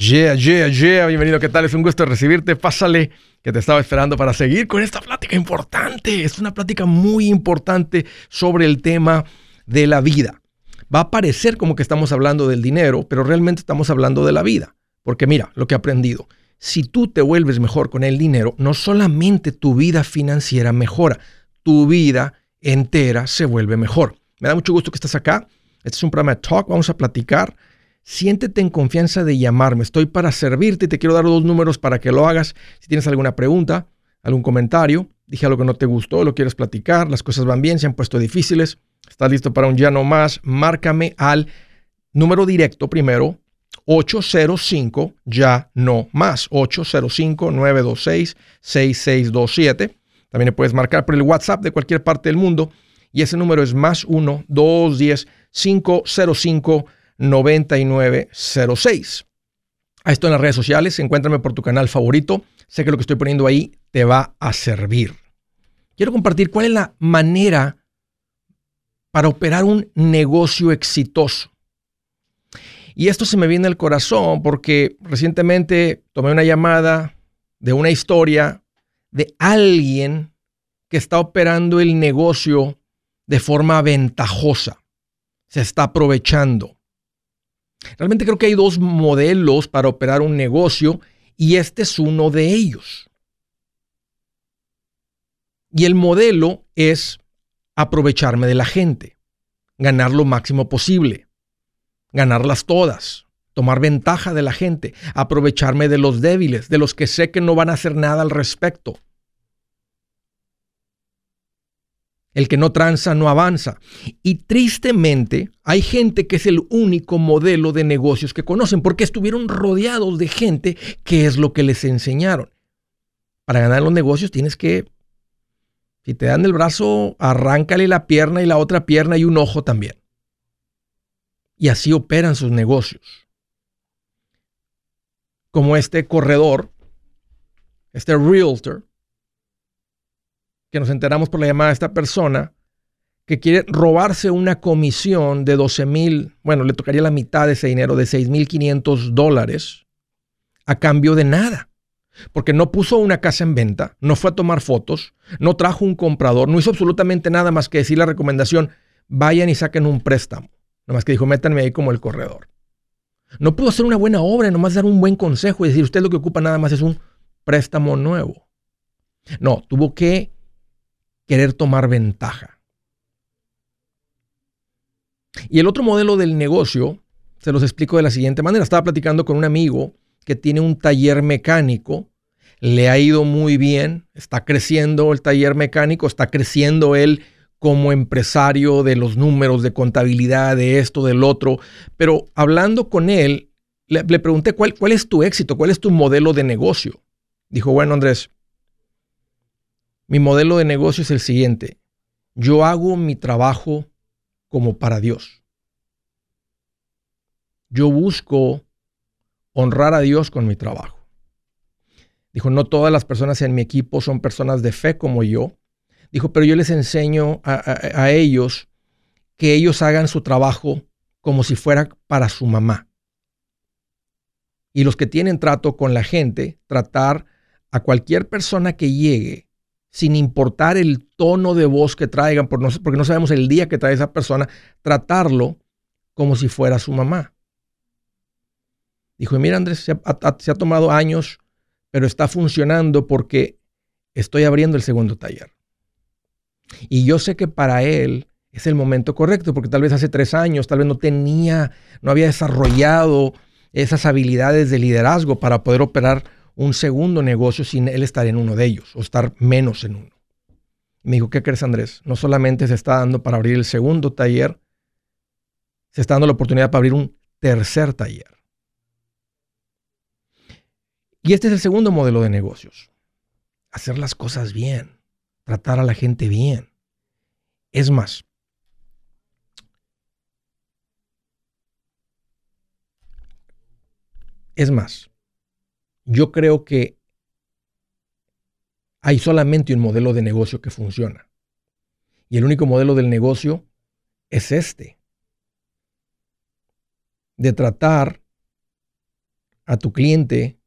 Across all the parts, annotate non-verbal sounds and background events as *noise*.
Yeah, yeah, yeah, bienvenido, ¿qué tal? Es un gusto recibirte. Pásale, que te estaba esperando para seguir con esta plática importante. Es una plática muy importante sobre el tema de la vida. Va a parecer como que estamos hablando del dinero, pero realmente estamos hablando de la vida. Porque mira lo que he aprendido. Si tú te vuelves mejor con el dinero, no solamente tu vida financiera mejora, tu vida entera se vuelve mejor. Me da mucho gusto que estés acá. Este es un programa de talk, vamos a platicar siéntete en confianza de llamarme. Estoy para servirte y te quiero dar dos números para que lo hagas. Si tienes alguna pregunta, algún comentario, dije algo que no te gustó, lo quieres platicar, las cosas van bien, se han puesto difíciles, estás listo para un ya no más, márcame al número directo primero, 805 ya no más, 805-926-6627. También le puedes marcar por el WhatsApp de cualquier parte del mundo y ese número es más 1-210-505. 9906. A esto en las redes sociales, encuéntrame por tu canal favorito. Sé que lo que estoy poniendo ahí te va a servir. Quiero compartir cuál es la manera para operar un negocio exitoso. Y esto se me viene al corazón porque recientemente tomé una llamada de una historia de alguien que está operando el negocio de forma ventajosa. Se está aprovechando. Realmente creo que hay dos modelos para operar un negocio y este es uno de ellos. Y el modelo es aprovecharme de la gente, ganar lo máximo posible, ganarlas todas, tomar ventaja de la gente, aprovecharme de los débiles, de los que sé que no van a hacer nada al respecto. El que no tranza no avanza. Y tristemente hay gente que es el único modelo de negocios que conocen porque estuvieron rodeados de gente que es lo que les enseñaron. Para ganar los negocios tienes que, si te dan el brazo, arráncale la pierna y la otra pierna y un ojo también. Y así operan sus negocios. Como este corredor, este realtor, que nos enteramos por la llamada de esta persona que quiere robarse una comisión de 12 mil, bueno, le tocaría la mitad de ese dinero, de 6 mil 500 dólares, a cambio de nada. Porque no puso una casa en venta, no fue a tomar fotos, no trajo un comprador, no hizo absolutamente nada más que decir la recomendación, vayan y saquen un préstamo. Nomás que dijo, métanme ahí como el corredor. No pudo hacer una buena obra, nomás dar un buen consejo y decir, usted lo que ocupa nada más es un préstamo nuevo. No, tuvo que querer tomar ventaja. Y el otro modelo del negocio, se los explico de la siguiente manera. Estaba platicando con un amigo que tiene un taller mecánico, le ha ido muy bien, está creciendo el taller mecánico, está creciendo él como empresario de los números, de contabilidad, de esto, del otro. Pero hablando con él, le, pregunté, ¿cuál, ¿cuál es tu éxito? ¿Cuál es tu modelo de negocio? Dijo, bueno, Andrés, mi modelo de negocio es el siguiente. Yo hago mi trabajo como para Dios. Yo busco honrar a Dios con mi trabajo. Dijo, no todas las personas en mi equipo son personas de fe como yo. Dijo, pero yo les enseño a, a ellos que ellos hagan su trabajo como si fuera para su mamá. Y los que tienen trato con la gente, tratar a cualquier persona que llegue sin importar el tono de voz que traigan, porque no sabemos el día que trae esa persona, tratarlo como si fuera su mamá. Dijo, mira Andrés, se ha, tomado años, pero está funcionando porque estoy abriendo el segundo taller. Y yo sé que para él es el momento correcto, porque tal vez hace tres años, tal vez no tenía, no había desarrollado esas habilidades de liderazgo para poder operar un segundo negocio sin él estar en uno de ellos o estar menos en uno. me dijo, ¿qué crees Andrés? No solamente se está dando para abrir el segundo taller, se está dando la oportunidad para abrir un tercer taller. Y este es el segundo modelo de negocios. Hacer las cosas bien, tratar a la gente bien. Es más, es más, yo creo que hay solamente un modelo de negocio que funciona. Y el único modelo del negocio es este. De tratar a tu cliente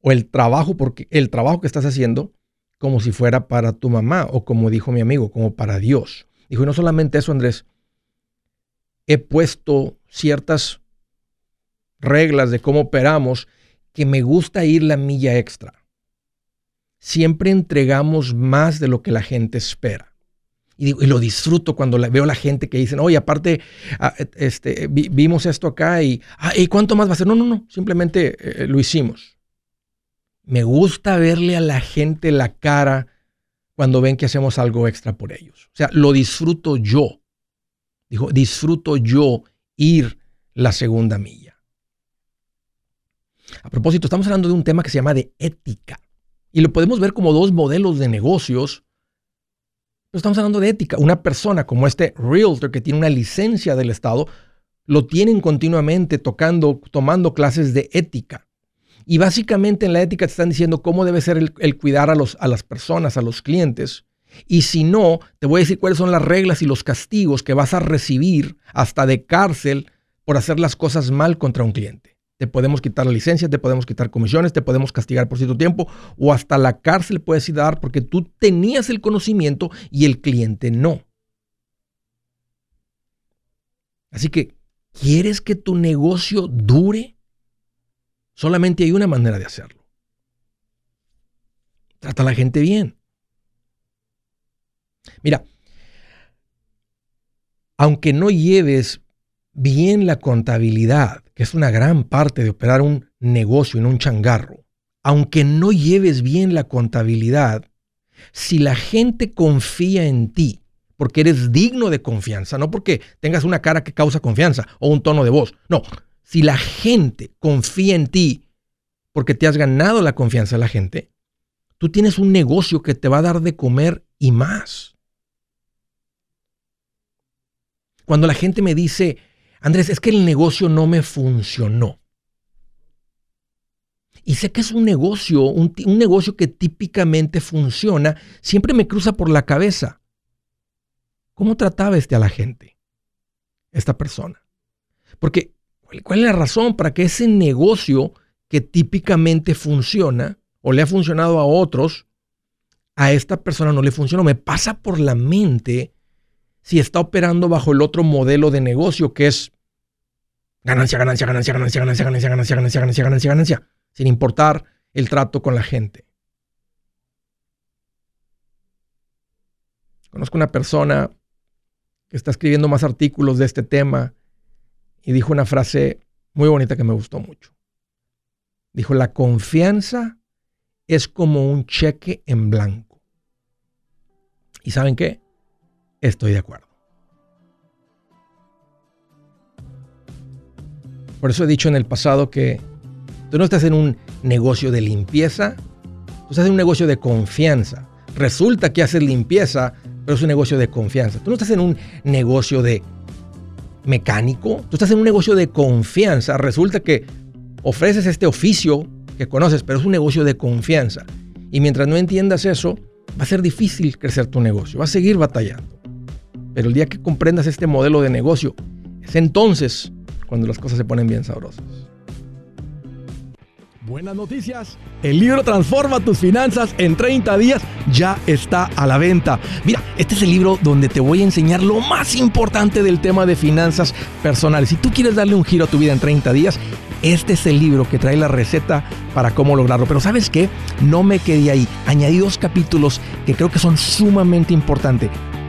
o el trabajo, porque el trabajo que estás haciendo, como si fuera para tu mamá o como dijo mi amigo, como para Dios. Dijo, y no solamente eso, Andrés, he puesto ciertas reglas de cómo operamos que me gusta ir la milla extra. Siempre entregamos más de lo que la gente espera. Y, lo disfruto cuando veo a la gente que dicen, oye, aparte, ah, este, vimos esto acá y, ah, ¿y cuánto más va a ser? No, no, no, simplemente eh, lo hicimos. Me gusta verle a la gente la cara cuando ven que hacemos algo extra por ellos. O sea, lo disfruto yo. Dijo, disfruto yo ir la segunda milla. A propósito, estamos hablando de un tema que se llama de ética. Y lo podemos ver como dos modelos de negocios estamos hablando de ética. Una persona como este realtor que tiene una licencia del Estado, lo tienen continuamente tocando, tomando clases de ética. Y básicamente en la ética te están diciendo cómo debe ser el, cuidar a, los, a las personas, a los clientes. Y si no, te voy a decir cuáles son las reglas y los castigos que vas a recibir hasta de cárcel por hacer las cosas mal contra un cliente te podemos quitar la licencia, te podemos quitar comisiones, te podemos castigar por cierto tiempo o hasta la cárcel puedes ir a dar porque tú tenías el conocimiento y el cliente no. Así que, ¿quieres que tu negocio dure? Solamente hay una manera de hacerlo. Trata a la gente bien. Mira, aunque no lleves bien la contabilidad, que es una gran parte de operar un negocio en un changarro, aunque no lleves bien la contabilidad, si la gente confía en ti, porque eres digno de confianza, no porque tengas una cara que causa confianza o un tono de voz, no, si la gente confía en ti porque te has ganado la confianza de la gente, tú tienes un negocio que te va a dar de comer y más. Cuando la gente me dice, Andrés, es que el negocio no me funcionó. Y sé que es un negocio, un, negocio que típicamente funciona, siempre me cruza por la cabeza. ¿Cómo trataba este a la gente? Esta persona. Porque, ¿cuál es la razón para que ese negocio que típicamente funciona o le ha funcionado a otros, a esta persona no le funcionó? Me pasa por la mente si está operando bajo el otro modelo de negocio que es ganancia, ganancia, ganancia, ganancia, ganancia, ganancia, ganancia, ganancia, ganancia, ganancia, ganancia, sin importar el trato con la gente. Conozco una persona que está escribiendo más artículos de este tema y dijo una frase muy bonita que me gustó mucho. Dijo, la confianza es como un cheque en blanco. ¿Y saben qué? Estoy de acuerdo. Por eso he dicho en el pasado que tú no estás en un negocio de limpieza, tú estás en un negocio de confianza. Resulta que haces limpieza, pero es un negocio de confianza. Tú no estás en un negocio de mecánico, tú estás en un negocio de confianza. Resulta que ofreces este oficio que conoces, pero es un negocio de confianza. Y mientras no entiendas eso, va a ser difícil crecer tu negocio, va a seguir batallando. Pero el día que comprendas este modelo de negocio, es entonces cuando las cosas se ponen bien sabrosas. Buenas noticias. El libro Transforma tus finanzas en 30 días ya está a la venta. Mira, este es el libro donde te voy a enseñar lo más importante del tema de finanzas personales. Si tú quieres darle un giro a tu vida en 30 días, este es el libro que trae la receta para cómo lograrlo. Pero sabes qué? No me quedé ahí. Añadí dos capítulos que creo que son sumamente importantes.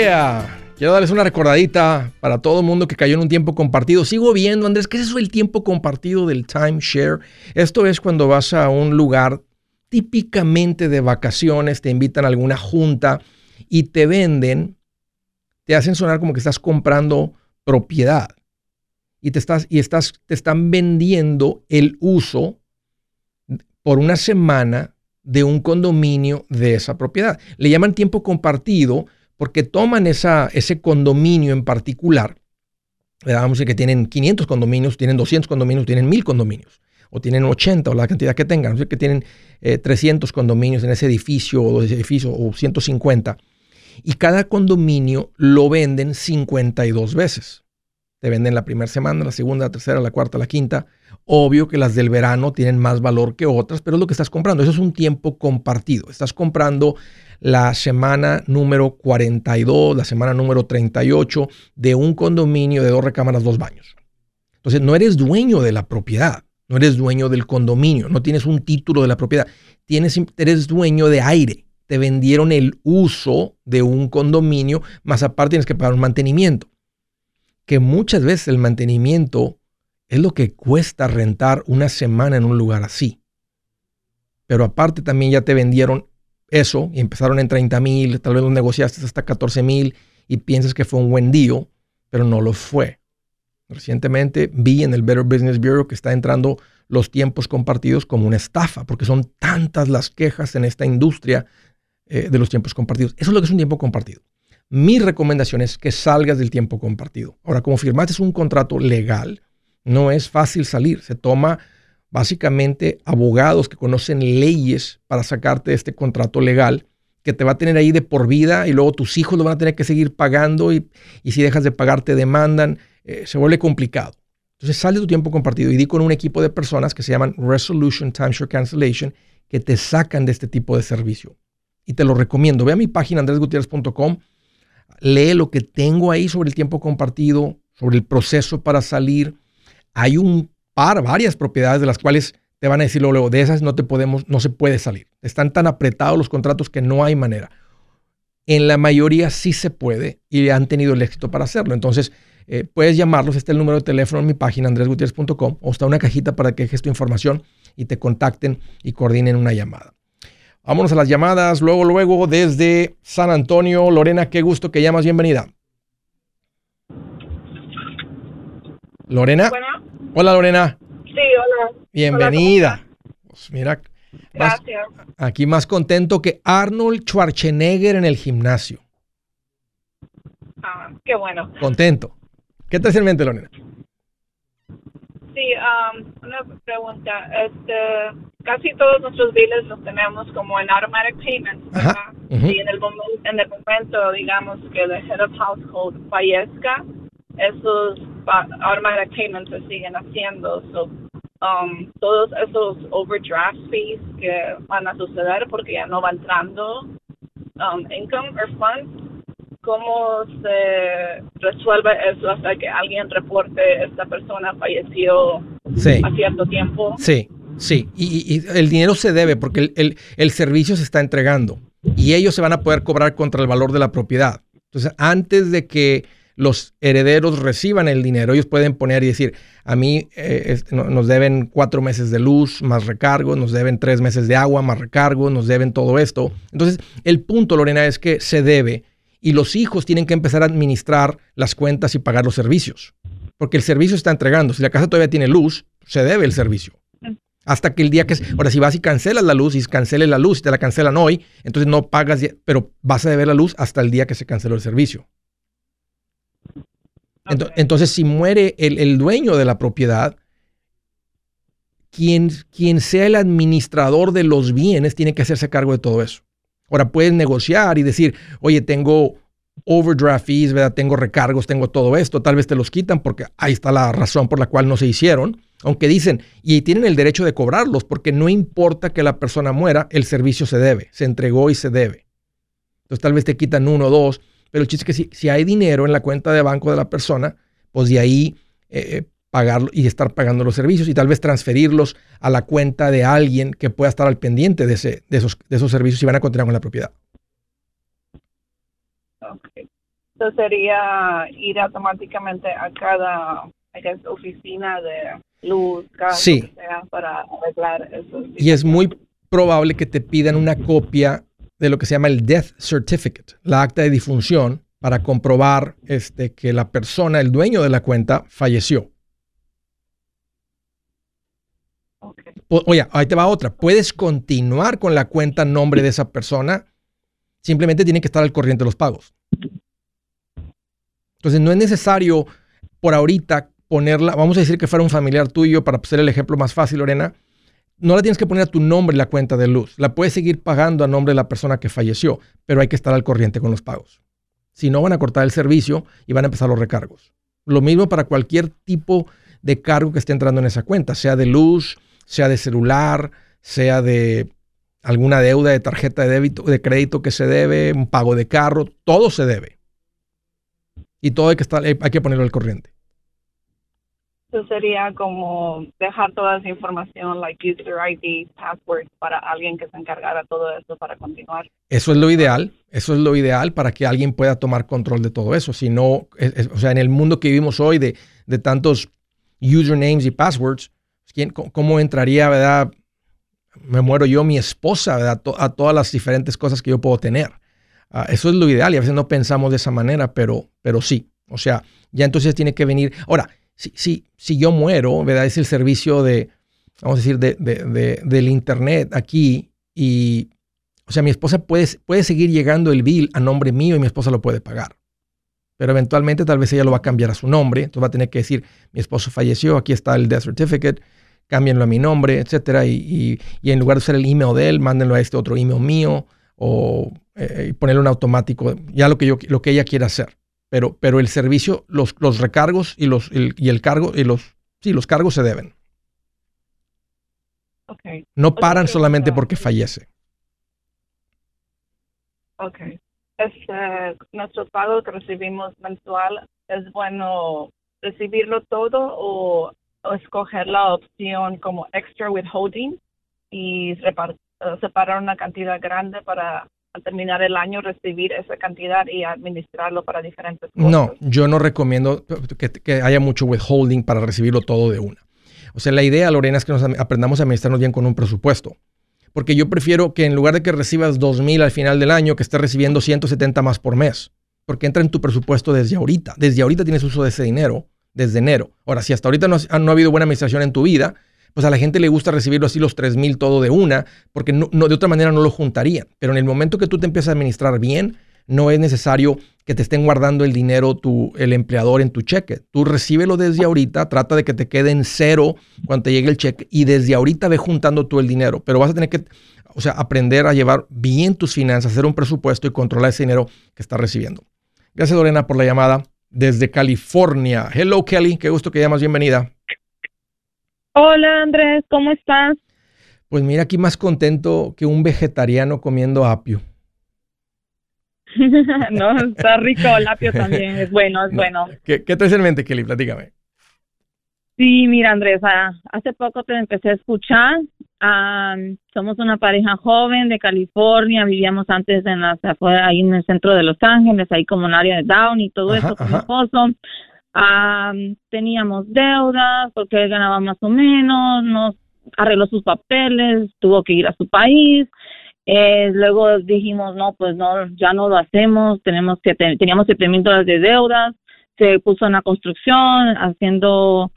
Quiero darles una recordadita para todo el mundo que cayó en un tiempo compartido. Sigo viendo, Andrés, ¿qué es eso del tiempo compartido del timeshare? Esto es cuando vas a un lugar típicamente de vacaciones, te invitan a alguna junta y te venden, te hacen sonar como que estás comprando propiedad y te estás y estás te están vendiendo el uso por una semana de un condominio de esa propiedad. Le llaman tiempo compartido porque toman ese condominio en particular, vamos a decir que tienen 500 condominios, tienen 200 condominios, tienen 1000 condominios, o tienen 80 o la cantidad que tengan, no sé que tienen 300 eh, condominios en ese edificio o edificio o 150, y cada condominio lo venden 52 veces. Te venden la primera semana, la segunda, la tercera, la cuarta, la quinta. Obvio que las del verano tienen más valor que otras, pero es lo que estás comprando. Eso es un tiempo compartido. Estás comprando la semana número 42, la semana número 38 de un condominio de dos recámaras, dos baños. Entonces, no eres dueño de la propiedad, no eres dueño del condominio, no tienes un título de la propiedad, tienes, eres dueño de aire. Te vendieron el uso de un condominio, más aparte tienes que pagar un mantenimiento. Que muchas veces el mantenimiento es lo que cuesta rentar una semana en un lugar así. Pero aparte también ya te vendieron eso y empezaron en 30 mil, tal vez lo negociaste hasta 14 mil y piensas que fue un buen día, pero no lo fue. Recientemente vi en el Better Business Bureau que está entrando los tiempos compartidos como una estafa, porque son tantas las quejas en esta industria eh, de los tiempos compartidos. Eso es lo que es un tiempo compartido. Mi recomendación es que salgas del tiempo compartido. Ahora, como firmaste un contrato legal, no es fácil salir. Se toma básicamente abogados que conocen leyes para sacarte de este contrato legal que te va a tener ahí de por vida y luego tus hijos lo van a tener que seguir pagando y, si dejas de pagar te demandan, eh, se vuelve complicado. Entonces sale tu tiempo compartido y di con un equipo de personas que se llaman Resolution Timeshare Cancellation que te sacan de este tipo de servicio. Y te lo recomiendo. Ve a mi página andresgutierrez.com, lee lo que tengo ahí sobre el tiempo compartido, sobre el proceso para salir. Hay un varias propiedades de las cuales te van a decir luego, de esas no te podemos, no se puede salir. Están tan apretados los contratos que no hay manera. En la mayoría sí se puede y han tenido el éxito para hacerlo. Entonces, eh, puedes llamarlos, está el número de teléfono en mi página, andresgutierrez.com, o está una cajita para que dejes tu información y te contacten y coordinen una llamada. Vámonos a las llamadas, luego, luego, desde San Antonio. Lorena, qué gusto que llamas, bienvenida. Lorena. Hola Lorena. Sí, hola. Bienvenida. pues mira, Gracias. aquí más contento que Arnold Schwarzenegger en el gimnasio. Ah, qué bueno. Contento. ¿Qué te hace en mente, Lorena? Sí, um, una pregunta. Este, casi todos nuestros biles los tenemos como en automatic payments. Y en el, momento, en el momento, digamos, que el head of household fallezca, esos automatic payments se siguen haciendo. So, um, todos esos overdraft fees que van a suceder porque ya no va entrando um, income or funds, ¿cómo se resuelve eso hasta que alguien reporte esta persona falleció a cierto tiempo? Sí, sí. Y, el dinero se debe porque el, el, el servicio se está entregando y ellos se van a poder cobrar contra el valor de la propiedad. Entonces, antes de que los herederos reciban el dinero. Ellos pueden poner y decir, a mí eh, nos deben cuatro meses de luz más recargo, nos deben tres meses de agua más recargo, nos deben todo esto. Entonces, el punto, Lorena, es que se debe y los hijos tienen que empezar a administrar las cuentas y pagar los servicios. Porque el servicio está entregando. Si la casa todavía tiene luz, se debe el servicio. Hasta que el día que... Ahora, si vas y cancelas la luz y canceles la luz y te la cancelan hoy, entonces no pagas, pero vas a deber la luz hasta el día que se canceló el servicio. Entonces, si muere el, dueño de la propiedad, quien, quien sea el administrador de los bienes tiene que hacerse cargo de todo eso. Ahora puedes negociar y decir, oye, tengo overdraft fees, tengo recargos, tengo todo esto, tal vez te los quitan porque ahí está la razón por la cual no se hicieron. Aunque dicen, y tienen el derecho de cobrarlos, porque no importa que la persona muera, el servicio se debe, se entregó y se debe. Entonces tal vez te quitan uno o dos, pero el chiste es que si, hay dinero en la cuenta de banco de la persona, pues de ahí eh, eh, pagarlo y estar pagando los servicios y tal vez transferirlos a la cuenta de alguien que pueda estar al pendiente de, ese, de, esos, de esos servicios y van a continuar con la propiedad. Ok. Entonces sería ir automáticamente a cada oficina de luz, gas, sí. para arreglar eso. Y es muy probable que te pidan una copia de lo que se llama el death certificate, la acta de difunción, para comprobar este, que la persona, el dueño de la cuenta, falleció. Oye, ahí te va otra. Puedes continuar con la cuenta en nombre de esa persona. Simplemente tiene que estar al corriente de los pagos. Entonces no es necesario por ahorita ponerla, vamos a decir que fuera un familiar tuyo, para ser el ejemplo más fácil, Lorena, no la tienes que poner a tu nombre la cuenta de luz. La puedes seguir pagando a nombre de la persona que falleció, pero hay que estar al corriente con los pagos. Si no, van a cortar el servicio y van a empezar los recargos. Lo mismo para cualquier tipo de cargo que esté entrando en esa cuenta, sea de luz, sea de celular, sea de alguna deuda de tarjeta de débito, de crédito que se debe, un pago de carro, todo se debe. Y todo hay que estar, hay que ponerlo al corriente. Eso sería como dejar toda esa información, like user ID, password, para alguien que se encargara todo eso para continuar. Eso es lo ideal, eso es lo ideal para que alguien pueda tomar control de todo eso. Si no, o sea, en el mundo que vivimos hoy de, de tantos usernames y passwords, ¿quién, ¿cómo entraría, verdad? Me muero yo, mi esposa. A todas las diferentes cosas que yo puedo tener. Ah, eso es lo ideal y a veces no pensamos de esa manera, pero, pero sí. O sea, ya entonces tiene que venir. Ahora, si, si, yo muero, ¿verdad? Es el servicio de, vamos a decir, de, del Internet aquí y, o sea, mi esposa puede, puede seguir llegando el bill a nombre mío y mi esposa lo puede pagar. Pero eventualmente tal vez ella lo va a cambiar a su nombre, entonces va a tener que decir, mi esposo falleció, aquí está el death certificate, cámbienlo a mi nombre, etcétera, y, y, en lugar de usar el email de él, mándenlo a este otro email mío o eh, ponerle un automático, ya lo que, yo, lo que ella quiera hacer pero, pero el servicio, los, los recargos y, los, el, y el cargo, y los, sí, los cargos se deben. Okay. No paran solamente porque fallece. Ok. Este, nuestro pago que recibimos mensual, ¿es bueno recibirlo todo o, escoger la opción como extra withholding y separar una cantidad grande para al terminar el año recibir esa cantidad y administrarlo para diferentes. No, yo no recomiendo que, haya mucho withholding para recibirlo todo de una. O sea, la idea, Lorena, es que nos aprendamos a administrarnos bien con un presupuesto. Porque yo prefiero que en lugar de que recibas 2.000 al final del año, que estés recibiendo 170 más por mes. Porque entra en tu presupuesto desde ahorita. Desde ahorita tienes uso de ese dinero, desde enero. Ahora, si hasta ahorita no, no ha habido buena administración en tu vida, pues a la gente le gusta recibirlo así los 3 mil todo de una, porque no, de otra manera no lo juntarían. Pero en el momento que tú te empiezas a administrar bien, no es necesario que te estén guardando el dinero tu, el empleador en tu cheque. Tú recíbelo desde ahorita, trata de que te quede en cero cuando te llegue el cheque y desde ahorita ve juntando tú el dinero. Pero vas a tener que, o sea, aprender a llevar bien tus finanzas, hacer un presupuesto y controlar ese dinero que estás recibiendo. Gracias Lorena por la llamada desde California. Hello Kelly, qué gusto que llamas, bienvenida. Hola Andrés, ¿cómo estás? Pues mira, aquí más contento que un vegetariano comiendo apio. *laughs* no, está rico el apio también, es bueno, es *laughs* bueno. ¿Qué, qué traes en mente, Kelly? Platícame. Sí, mira, Andrés, ah, hace poco te empecé a escuchar. Ah, somos una pareja joven de California, vivíamos antes en la, afuera, ahí en el centro de Los Ángeles, ahí como en área de Down y todo Ajá, eso con mi esposo. Ah, teníamos deudas porque él ganaba más o menos, nos arregló sus papeles, tuvo que ir a su país. Eh, luego dijimos, no, pues no, ya no lo hacemos, tenemos que, teníamos 7 mil dólares de deudas, se puso en la construcción, haciendo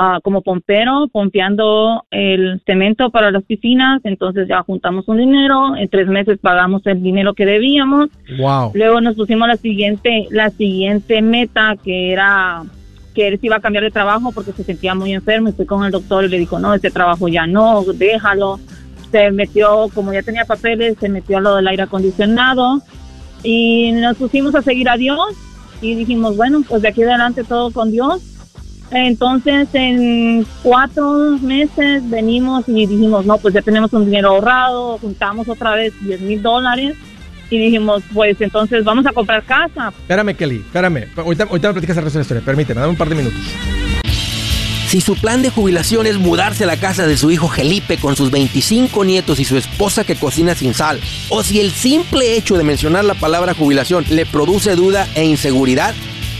ah, como pompero, pompeando el cemento para las piscinas, entonces ya juntamos un dinero, en tres meses pagamos el dinero que debíamos, Wow. luego nos pusimos la siguiente, la siguiente meta que era que él se iba a cambiar de trabajo porque se sentía muy enfermo y fui con el doctor y le dijo, no, este trabajo ya no, déjalo. Se metió, como ya tenía papeles, se metió a lo del aire acondicionado y nos pusimos a seguir a Dios y dijimos, bueno, pues de aquí adelante todo con Dios. Entonces, en cuatro meses venimos y dijimos, no, pues ya tenemos un dinero ahorrado, juntamos otra vez 10 mil dólares y dijimos, pues entonces vamos a comprar casa. Espérame, Kelly, espérame. Ahorita, ahorita me platicas el resto de la historia. Permíteme, dame un par de minutos. Si su plan de jubilación es mudarse a la casa de su hijo Felipe con sus 25 nietos y su esposa que cocina sin sal, o si el simple hecho de mencionar la palabra jubilación le produce duda e inseguridad,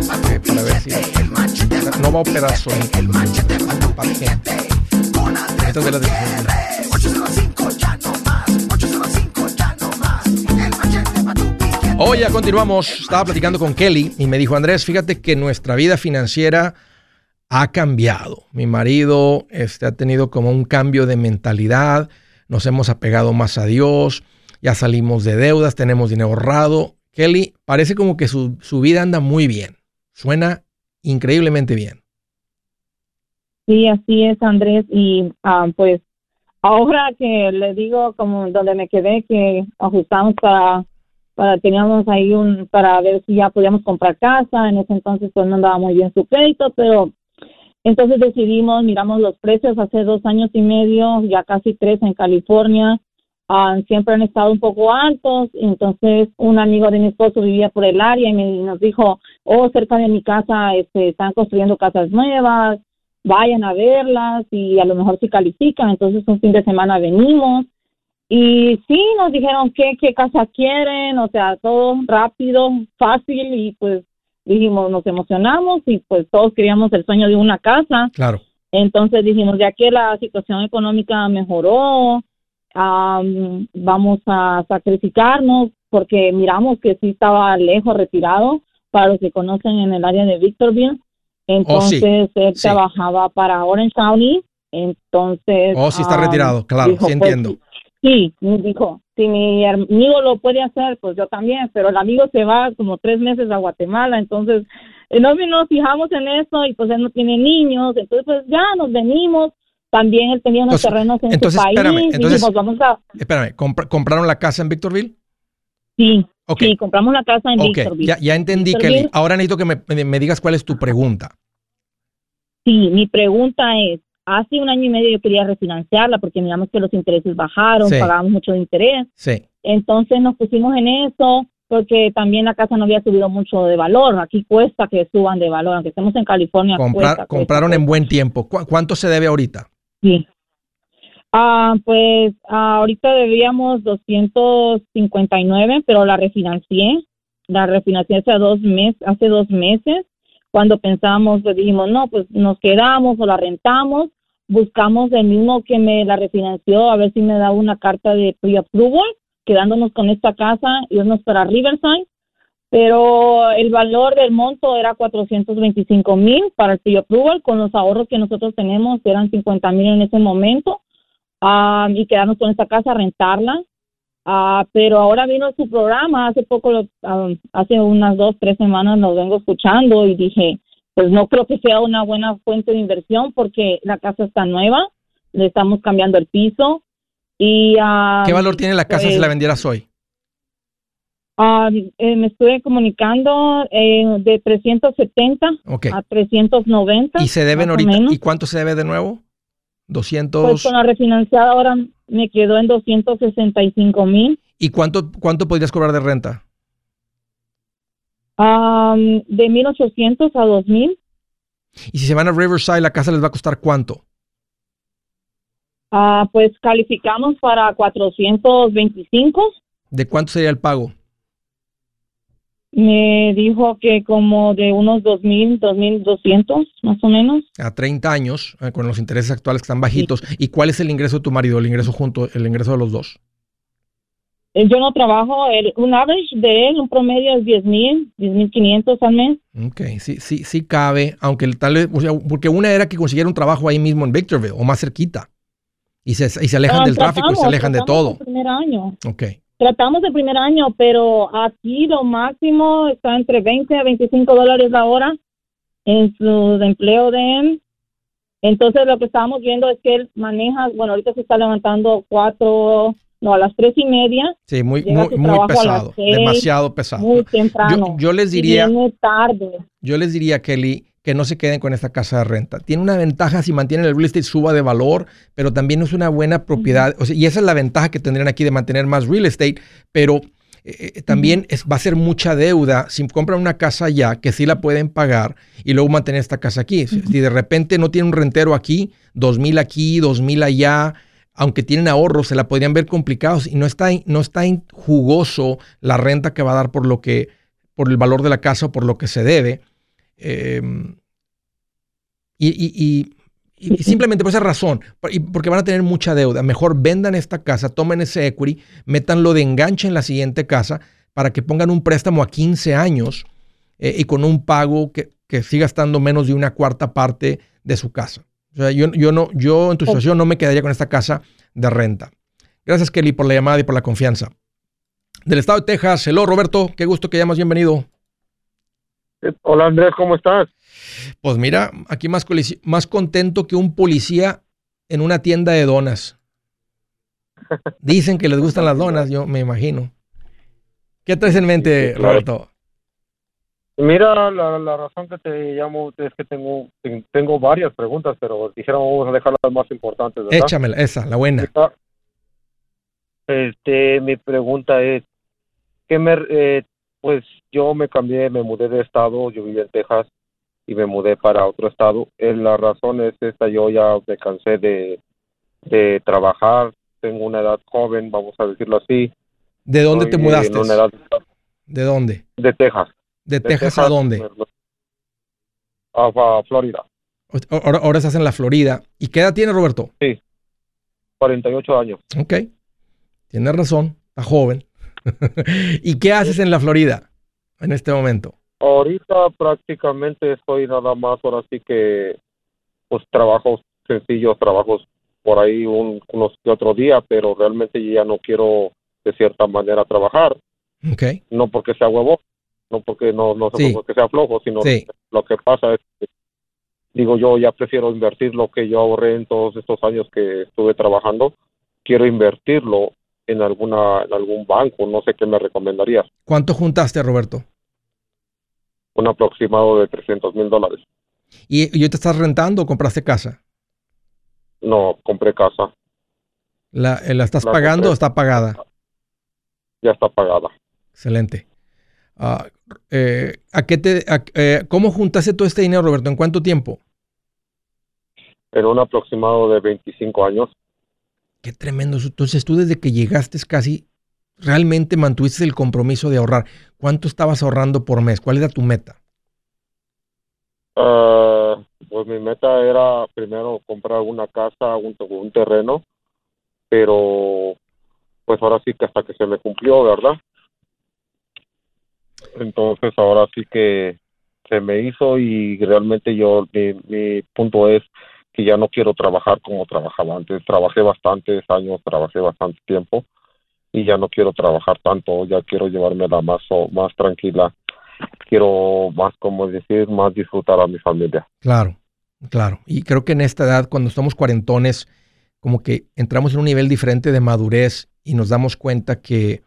Para no va a operar las decisiones. Hoy ya continuamos. Estaba platicando con Kelly y me dijo, Andrés, fíjate que nuestra vida financiera ha cambiado. Mi marido este, ha tenido como un cambio de mentalidad. Nos hemos apegado más a Dios. Ya salimos de deudas, tenemos dinero ahorrado. Kelly, parece como que su, su vida anda muy bien. Suena increíblemente bien. Sí, así es, Andrés. Y ah, pues ahora que le digo como donde me quedé que ajustamos para, para teníamos ahí un para ver si ya podíamos comprar casa. En ese entonces pues no andaba muy bien su crédito, pero entonces decidimos, miramos los precios hace dos años y medio, ya casi tres en California. Ah, siempre han estado un poco altos. Entonces, un amigo de mi esposo vivía por el área y me, nos dijo, oh, cerca de mi casa este, están construyendo casas nuevas, vayan a verlas y a lo mejor si califican. Entonces, un fin de semana venimos. Y sí, nos dijeron qué, qué casa quieren, o sea, todo rápido, fácil y pues dijimos, nos emocionamos y pues todos queríamos el sueño de una casa. Claro. Entonces dijimos, ya que la situación económica mejoró, am, vamos a sacrificarnos porque miramos que sí estaba lejos, retirado, para los que conocen en el área de Victorville. Entonces él Sí. trabajaba para Orange County. Entonces. Oh, sí está retirado, claro, dijo, sí pues, entiendo. Sí, dijo, si mi amigo lo puede hacer, pues yo también, pero el amigo se va como tres meses a Guatemala, entonces eh, no nos fijamos en eso y pues él no tiene niños, entonces pues ya nos venimos. También él tenía unos Entonces- terrenos en entonces, su país espérame, y entonces- dijimos, vamos a... Espérame, ¿compra- ¿compraron la casa en Victorville? Sí, Ok. sí, compramos la casa en Ok, Victorville. ya, ya entendí, Victorville. Kelly. Ahora necesito que me, me- me digas cuál es tu pregunta. Sí, mi pregunta es, hace un año y medio yo quería refinanciarla porque miramos que los intereses bajaron, Sí. pagábamos mucho de interés. Sí. Entonces nos pusimos en eso porque también la casa no había subido mucho de valor. Aquí cuesta que suban de valor, aunque estemos en California. Comprar- cuesta, cuesta, compraron en cuesta. buen tiempo. ¿Cu- ¿Cuánto se debe ahorita? Sí. Ah, pues ah, ahorita debíamos 259, pero la refinancié. La refinancié hace dos meses, hace dos meses. Cuando pensábamos, pues dijimos, no, pues nos quedamos o la rentamos. Buscamos el mismo que me la refinanció, a ver si me da una carta de pre-approval, quedándonos con esta casa, irnos para Riverside. Pero el valor del monto era 425 mil para el pre-approval, con los ahorros que nosotros tenemos eran 50 mil en ese momento, ah, y quedarnos con esta casa, rentarla. Ah, pero ahora vino su programa, hace poco, lo- ah, hace unas dos, tres semanas lo vengo escuchando y dije, pues no creo que sea una buena fuente de inversión porque la casa está nueva, le estamos cambiando el piso y... ah, ¿Qué valor tiene la casa si pues, la vendieras hoy? Eh, me estuve comunicando eh, de 370 Ok. a 390. ¿Y se deben ahorita? ¿Y cuánto se debe de nuevo? 200. Pues con la refinanciada ahora me quedó en 265 mil. ¿Y cuánto, cuánto podrías cobrar de renta? Ah, de 1800 a 2000. Y si se van a Riverside, la casa les va a costar cuánto? Ah, pues calificamos para 425. ¿De cuánto sería el pago? Me dijo que como de unos 2000, 2200 más o menos. A 30 años, eh, con los intereses actuales que están bajitos. ¿Y cuál es el ingreso de tu marido? El ingreso junto, el ingreso de los dos. Eh, Yo no trabajo, el, un average de él, un promedio es 10 mil, 10 mil 500 al mes. Ok, sí, sí, sí cabe, aunque el tal vez, o sea, porque una era que consiguiera un trabajo ahí mismo en Victorville o más cerquita. Y se, y se alejan Ah, del tráfico y se alejan de todo. El primer año. Ok. Tratamos el primer año, pero aquí lo máximo está entre 20 a 25 dólares la hora en su empleo de. Entonces lo que estábamos viendo es que él maneja, bueno, ahorita se está levantando cuatro, no, a las tres y media, Sí, muy, muy, muy pesado. seis, Demasiado pesado. muy temprano. Yo, yo les diría, tarde. yo les diría, Kelly, que no se queden con esta casa de renta. Tiene una ventaja si mantienen el real estate suba de valor, pero también es una buena propiedad. O sea, y esa es la ventaja que tendrían aquí de mantener más real estate, pero eh, eh, también es, va a ser mucha deuda si compran una casa allá que sí la pueden pagar y luego mantener esta casa aquí. Si- Si de repente no tienen un rentero aquí, dos mil aquí, dos mil allá, aunque tienen ahorros, se la podrían ver complicados y no está, no está in- jugoso la renta que va a dar por lo que, por el valor de la casa o por lo que se debe. Eh, y, y- y- y- y simplemente por esa razón, porque van a tener mucha deuda, mejor vendan esta casa, tomen ese equity, métanlo de enganche en la siguiente casa para que pongan un préstamo a 15 años eh, y con un pago que, que siga estando menos de una cuarta parte de su casa. O sea, yo, yo, no, yo en tu situación no me quedaría con esta casa de renta. Gracias, Kelly, por la llamada y por la confianza. Del estado de Texas, hello, Roberto, qué gusto que llamas, bienvenido. Hola Andrés, ¿cómo estás? Pues mira, aquí más, contento que un policía en una tienda de donas. *laughs* Dicen que les gustan las donas, yo me imagino. ¿Qué traes en mente, Sí, claro. Roberto? Mira, la, la razón que te llamo es que tengo tengo varias preguntas, pero dijeron vamos a dejar las más importantes, ¿verdad? Échamela, esa, la buena. Este, mi pregunta es, ¿qué me, eh, pues yo me cambié, me mudé de estado, yo vivía en Texas y me mudé para otro estado. Eh, la razón es esta, yo ya me cansé de, de trabajar, tengo una edad joven, vamos a decirlo así. ¿De dónde te mudaste? Edad ¿De dónde? de Texas. ¿De, De Texas, a dónde? A, a Florida, Ahora, ahora estás en la Florida. ¿Y qué edad tienes, Roberto? 48 años. Ok. Tienes razón, está joven. *laughs* ¿Y qué haces en la Florida en este momento? Ahorita prácticamente estoy nada más, ahora sí que, pues trabajos sencillos, trabajos por ahí un, unos que otro día, pero realmente yo ya no quiero de cierta manera trabajar, Ok. no porque sea huevo, no porque no, no Sí. porque sea flojo, sino Sí. lo que pasa es que, digo yo, ya prefiero invertir lo que yo ahorré en todos estos años que estuve trabajando, quiero invertirlo en alguna en algún banco, no sé qué me recomendarías, ¿Cuánto juntaste, Roberto? un aproximado de 300 mil dólares. ¿Y, y te estás rentando o compraste casa? No, compré casa, ¿La, eh, la estás La pagando compré. o está pagada? ya está pagada. Excelente. Ah, eh, ¿a qué te, a- eh, ¿Cómo juntaste todo este dinero, Roberto? ¿En cuánto tiempo? En un aproximado de 25 años, Qué tremendo. Entonces tú desde que llegaste casi realmente mantuviste el compromiso de ahorrar. ¿Cuánto estabas ahorrando por mes? ¿Cuál era tu meta? Ah, pues mi meta era primero comprar una casa, un, un terreno, pero pues ahora sí que hasta que se me cumplió, ¿verdad? Entonces ahora sí que se me hizo y realmente yo, mi, mi punto es que ya no quiero trabajar como trabajaba antes. Trabajé bastantes años, trabajé bastante tiempo y ya no quiero trabajar tanto, ya quiero llevarme la más, más tranquila. Quiero más, como decir, más disfrutar a mi familia. Claro, claro. Y creo que en esta edad, cuando estamos cuarentones, como que entramos en un nivel diferente de madurez y nos damos cuenta que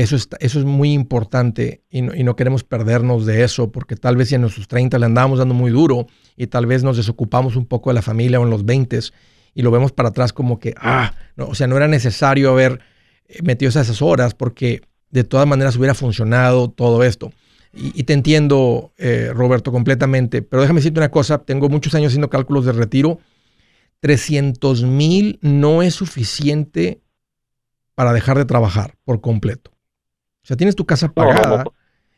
eso, eso es muy importante y no, queremos perdernos de eso, porque tal vez si en nuestros 30 le andábamos dando muy duro y tal vez nos desocupamos un poco de la familia o en los 20 y lo vemos para atrás como que, ah, no, o sea, no era necesario haber eh, metido esas horas porque de todas maneras hubiera funcionado todo esto. Y, te entiendo, eh, Roberto, completamente, pero déjame decirte una cosa, tengo muchos años haciendo cálculos de retiro, 300 mil no es suficiente para dejar de trabajar por completo. O sea, tienes tu casa pagada.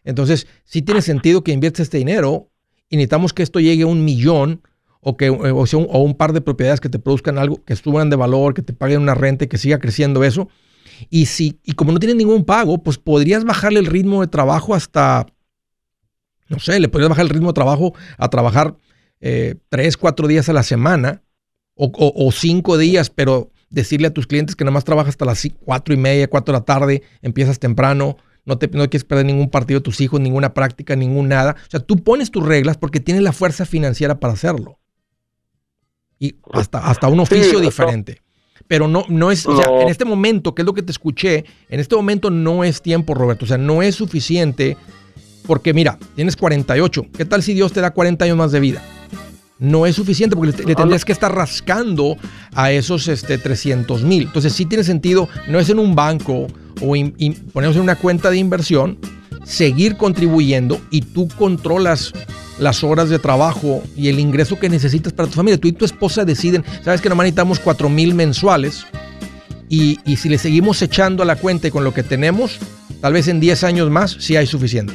Entonces, sí tiene sentido que inviertas este dinero y necesitamos que esto llegue a un millón o, que, o, sea, un, o un par de propiedades que te produzcan algo, que suban de valor, que te paguen una renta que siga creciendo eso. Y, si, y como no tienes ningún pago, pues podrías bajarle el ritmo de trabajo hasta, no sé, le podrías bajar el ritmo de trabajo a trabajar eh, tres, cuatro días a la semana o, o, cinco días, pero decirle a tus clientes que nada más trabajas hasta las cuatro y media, cuatro de la tarde, empiezas temprano, no, te, no quieres perder ningún partido de tus hijos, ninguna práctica, ningún nada. O sea, tú pones tus reglas porque tienes la fuerza financiera para hacerlo. Y hasta, hasta un oficio diferente. Pero no, no es, o sea, en este momento, que es lo que te escuché, en este momento no es tiempo, Roberto. O sea, no es suficiente porque mira, tienes 48. ¿Qué tal si Dios te da 40 años más de vida? No es suficiente porque le, tendrías que estar rascando a esos este, 300 mil. Entonces sí tiene sentido, no es en un banco o ponemos en una cuenta de inversión, seguir contribuyendo y tú controlas las horas de trabajo y el ingreso que necesitas para tu familia. Tú y tu esposa deciden, sabes que nomás necesitamos 4 mil mensuales y, y si le seguimos echando a la cuenta y con lo que tenemos, tal vez en 10 años más sí hay suficiente.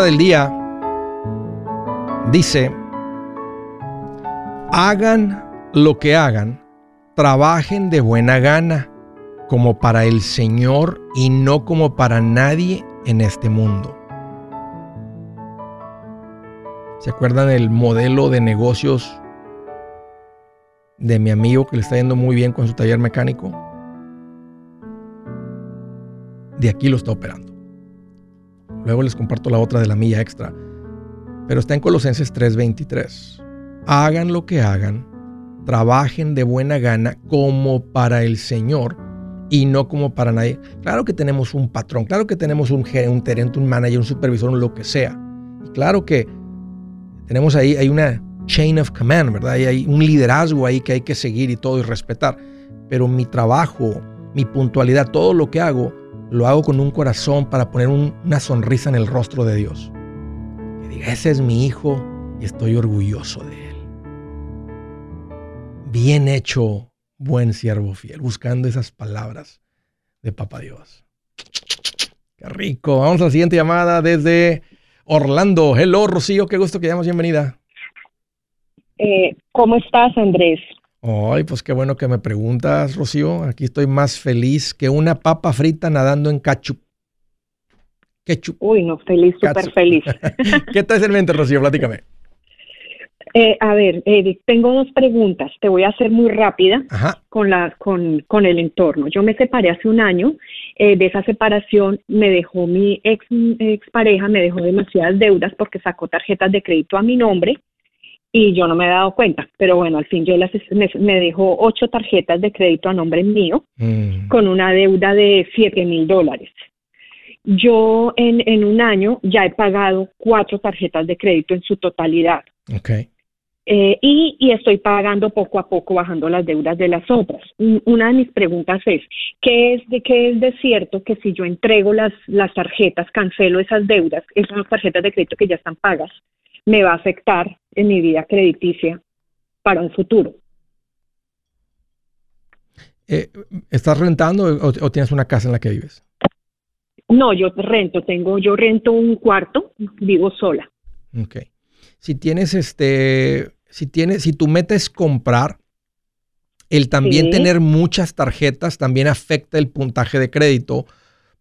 Del día dice, hagan lo que hagan, trabajen de buena gana, como para el Señor y no como para nadie en este mundo. ¿Se acuerdan el modelo de negocios de mi amigo que le está yendo muy bien con su taller mecánico? De aquí lo está operando. Luego les comparto la otra de la milla extra. Pero está en Colosenses 3:23. Hagan lo que hagan, trabajen de buena gana como para el Señor y no como para nadie. Claro que tenemos un patrón, claro que tenemos un gerente, un manager, un supervisor, lo que sea. Claro que tenemos ahí hay una chain of command, ¿verdad? Y hay un liderazgo ahí que hay que seguir y todo y respetar. Pero mi trabajo, mi puntualidad, todo lo que hago lo hago con un corazón para poner una sonrisa en el rostro de Dios. Que diga, ese es mi hijo y estoy orgulloso de él. Bien hecho, buen siervo fiel, buscando esas palabras de Papá Dios. Qué rico. Vamos a la siguiente llamada desde Orlando. Hello, Rocío, qué gusto que llamas, bienvenida. Eh, ¿Cómo estás, Andrés? Ay, pues qué bueno que me preguntas, Rocío. Aquí estoy más feliz que una papa frita nadando en ketchup. Ketchup. Uy, no, feliz, súper feliz. *laughs* ¿Qué tal en mente, Rocío? Platícame. Eh, a ver, Eric, tengo dos preguntas. Te voy a hacer muy rápida con, la, con, con el entorno. Yo me separé hace un año. Eh, de esa separación me dejó mi ex, ex pareja, me dejó demasiadas deudas porque sacó tarjetas de crédito a mi nombre y yo no me he dado cuenta. Pero bueno, al fin yo las, me, dejó ocho tarjetas de crédito a nombre mío mm. con una deuda de siete mil dólares. Yo en, en un año ya he pagado cuatro tarjetas de crédito en su totalidad. Okay. Eh, y, estoy pagando poco a poco, bajando las deudas de las otras. Una de mis preguntas es, ¿qué es de qué es de cierto que si yo entrego las, las tarjetas, cancelo esas deudas, esas tarjetas de crédito que ya están pagas, me va a afectar en mi vida crediticia para un futuro? Eh, ¿Estás rentando o, tienes una casa en la que vives? No, yo rento, tengo, yo rento un cuarto, vivo sola. Okay si tienes este, si tienes, si tu meta es comprar, el también tener muchas tarjetas también afecta el puntaje de crédito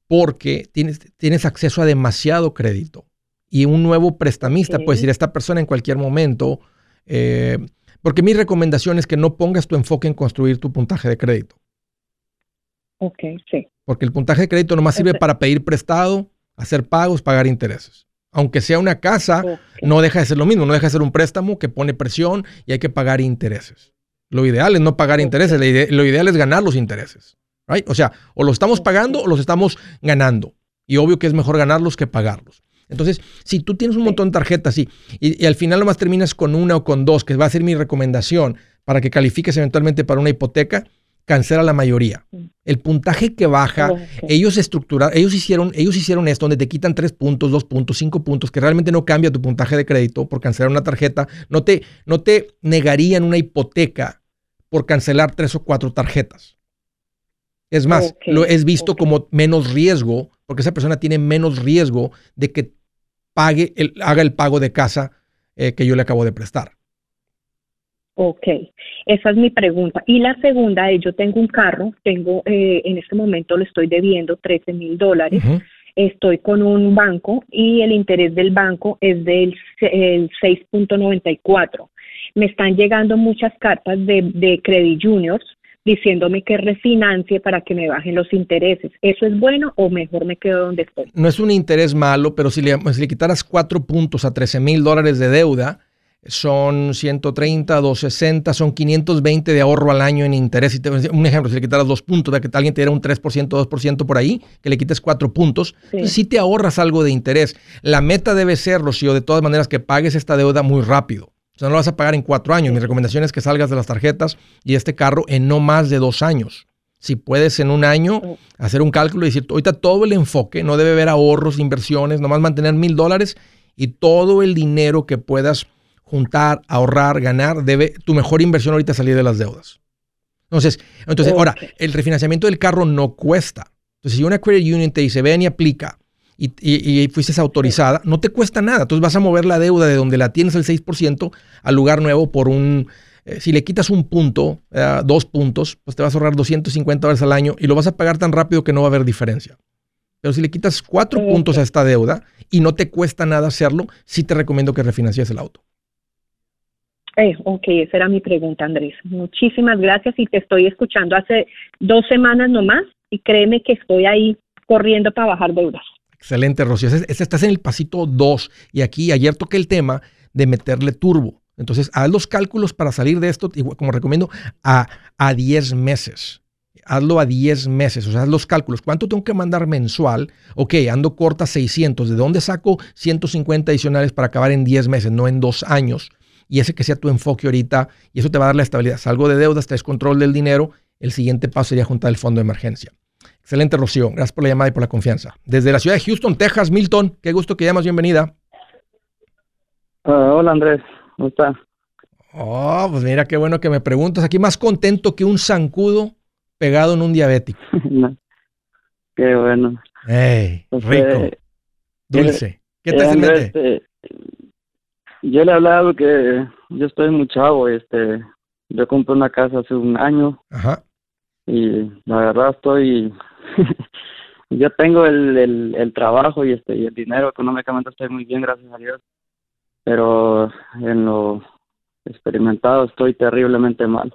porque tienes, tienes acceso a demasiado crédito. Y un nuevo prestamista puede decir a esta persona en cualquier momento, eh, porque mi recomendación es que no pongas tu enfoque en construir tu puntaje de crédito. Ok, sí. Porque el puntaje de crédito nomás sirve para pedir prestado, hacer pagos, pagar intereses aunque sea una casa, no deja de ser lo mismo, no deja de ser un préstamo que pone presión y hay que pagar intereses. Lo ideal es no pagar intereses, lo ideal es ganar los intereses. O sea, o los estamos pagando o los estamos ganando. Y obvio que es mejor ganarlos que pagarlos. Entonces, si tú tienes un montón de tarjetas y, y, al final nomás terminas con una o con dos, que va a ser mi recomendación para que califiques eventualmente para una hipoteca, cancela la mayoría. El puntaje que baja, ellos estructuraron, ellos hicieron, ellos hicieron esto donde te quitan tres puntos, dos puntos, cinco puntos, que realmente no cambia tu puntaje de crédito por cancelar una tarjeta. No te, no te negarían una hipoteca por cancelar tres o cuatro tarjetas. Es más, lo es visto como menos riesgo, porque esa persona tiene menos riesgo de que pague el, haga el pago de casa eh, que yo le acabo de prestar. Ok, esa es mi pregunta. Y la segunda es, yo tengo un carro, tengo, eh, en este momento le estoy debiendo 13 mil dólares, estoy con un banco y el interés del banco es del 6.94. Me están llegando muchas cartas de, de Credit Juniors diciéndome que refinancie para que me bajen los intereses. ¿Eso es bueno o mejor me quedo donde estoy? No es un interés malo, pero si le, si le quitaras cuatro puntos a 13 mil dólares de deuda, son 130, 260, son 520 de ahorro al año en interés. Un ejemplo, si le quitaras dos puntos, de que alguien te diera un 3%, 2% por ahí, que le quites cuatro puntos, sí. si te ahorras algo de interés. La meta debe ser, Rocío, de todas maneras, que pagues esta deuda muy rápido. O sea, no lo vas a pagar en cuatro años. Mi recomendación es que salgas de las tarjetas y este carro en no más de dos años. Si puedes en un año hacer un cálculo y decir, ahorita todo el enfoque, no debe haber ahorros, inversiones, nomás mantener mil dólares y todo el dinero que puedas juntar, ahorrar, ganar, debe tu mejor inversión ahorita salir de las deudas. Entonces, entonces ahora, el refinanciamiento del carro no cuesta. Entonces, si una credit union te dice, ven y aplica, y, fuiste autorizada, no te cuesta nada. Entonces vas a mover la deuda de donde la tienes el 6% al lugar nuevo por un, eh, si le quitas un punto, eh, dos puntos, pues te vas a ahorrar 250 dólares al año y lo vas a pagar tan rápido que no va a haber diferencia. Pero si le quitas cuatro puntos a esta deuda y no te cuesta nada hacerlo, sí te recomiendo que refinancies el auto. Eh, ok, esa era mi pregunta, Andrés. Muchísimas gracias y te estoy escuchando hace dos semanas nomás y créeme que estoy ahí corriendo para bajar deudas. Excelente, Rocío. estás en el pasito 2 y aquí ayer toqué el tema de meterle turbo. Entonces, haz los cálculos para salir de esto, como recomiendo, a, a 10 meses. Hazlo a 10 meses, o sea, haz los cálculos. ¿Cuánto tengo que mandar mensual? Ok, ando corta 600. ¿De dónde saco 150 adicionales para acabar en 10 meses, no en dos años? y ese que sea tu enfoque ahorita y eso te va a dar la estabilidad. Salgo de deudas, traes control del dinero, el siguiente paso sería juntar el fondo de emergencia. Excelente, Rocío. Gracias por la llamada y por la confianza. Desde la ciudad de Houston, Texas, Milton, qué gusto que llamas, bienvenida. Ah, hola, Andrés. ¿Cómo estás? Oh, pues mira, qué bueno que me preguntas. Aquí más contento que un zancudo pegado en un diabético. *laughs* Qué bueno. Ey, rico. Dulce. ¿Qué te hace yo le he hablado que yo estoy muy chavo, este, yo compré una casa hace un año. Ajá. Y la verdad estoy, *laughs* yo tengo el, el, el, trabajo y este y el dinero económicamente estoy muy bien, gracias a Dios. Pero en lo experimentado estoy terriblemente mal.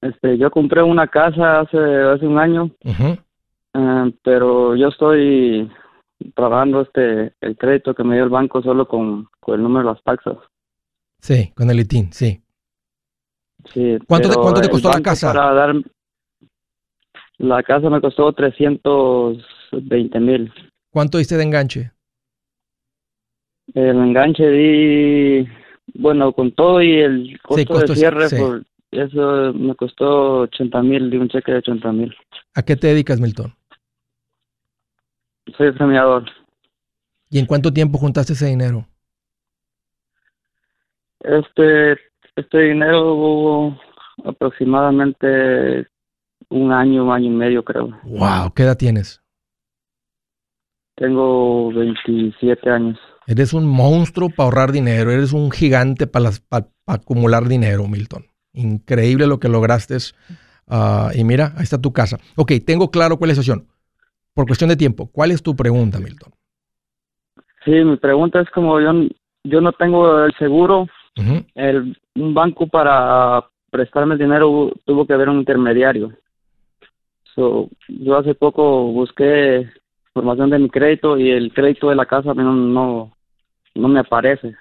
Este, yo compré una casa hace hace un año, eh, pero yo estoy pagando este el crédito que me dio el banco solo con, con el número de las taxas. Sí, con el ITIN, sí. Sí. ¿Cuánto, te, ¿cuánto te costó la casa? Para dar, la casa me costó 320 mil. ¿Cuánto diste de enganche? El enganche di, bueno, con todo y el costo, de cierre, por, eso me costó 80 mil, de un cheque de 80 mil. ¿A qué te dedicas, Milton? Soy premiador. ¿Y en cuánto tiempo juntaste ese dinero? Este, este dinero hubo aproximadamente un año, un año y medio, creo. Wow, ¿qué edad tienes? Tengo 27 años. Eres un monstruo para ahorrar dinero, eres un gigante para, para acumular dinero, Milton. Increíble lo que lograste. Uh, y mira, ahí está tu casa. Ok, tengo claro cuál es la situación. Por cuestión de tiempo, ¿cuál es tu pregunta, Milton? Sí, mi pregunta es como yo, yo no tengo el seguro, el, un banco para prestarme el dinero tuvo que haber un intermediario. So, yo hace poco busqué información de mi crédito y el crédito de la casa no, no, no me aparece.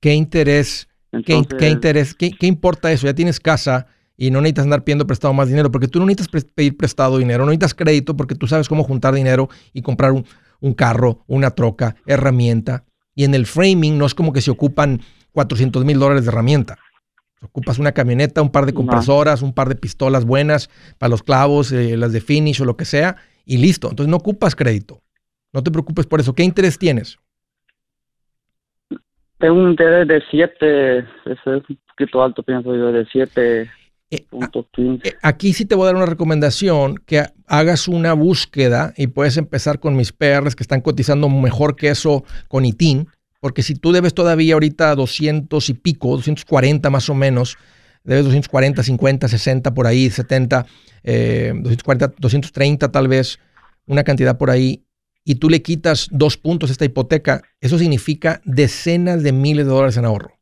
¿Qué interés ¿Qué, interés, qué, importa eso? Ya tienes casa y no necesitas andar pidiendo prestado más dinero, porque tú no necesitas pedir prestado dinero, no necesitas crédito porque tú sabes cómo juntar dinero y comprar un, carro, una troca, herramienta. Y en el framing no es como que se ocupan 400 mil dólares de herramienta. Ocupas una camioneta, un par de compresoras, un par de pistolas buenas para los clavos, eh, las de finish o lo que sea, y listo. Entonces no ocupas crédito. No te preocupes por eso. ¿Qué interés tienes? Tengo un interés de 7, es un poquito alto, pienso yo, de 7. Eh, eh, aquí sí te voy a dar una recomendación que hagas una búsqueda y puedes empezar con mis PRs que están cotizando mejor que eso con ITIN, porque si tú debes todavía ahorita 200 y pico, 240 más o menos, debes 240, 50, 60 por ahí, 70, eh, 240, 230 tal vez, una cantidad por ahí, y tú le quitas dos puntos a esta hipoteca, eso significa decenas de miles de dólares en ahorro.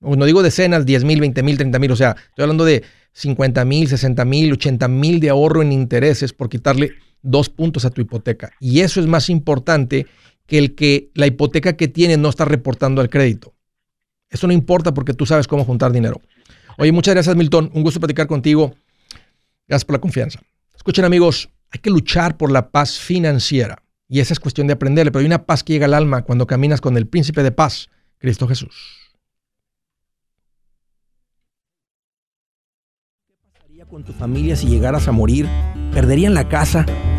No digo decenas, 10 mil, 20 mil, 30 mil, o sea, estoy hablando de 50 mil, 60 mil, 80 mil de ahorro en intereses por quitarle dos puntos a tu hipoteca. Y eso es más importante que el que la hipoteca que tienes no está reportando al crédito. Eso no importa porque tú sabes cómo juntar dinero. Oye, muchas gracias Milton, un gusto platicar contigo. Gracias por la confianza. Escuchen amigos, hay que luchar por la paz financiera. Y esa es cuestión de aprenderle, pero hay una paz que llega al alma cuando caminas con el príncipe de paz, Cristo Jesús. ¿Qué pasaría con tu familia si llegaras a morir? ¿Perderían la casa?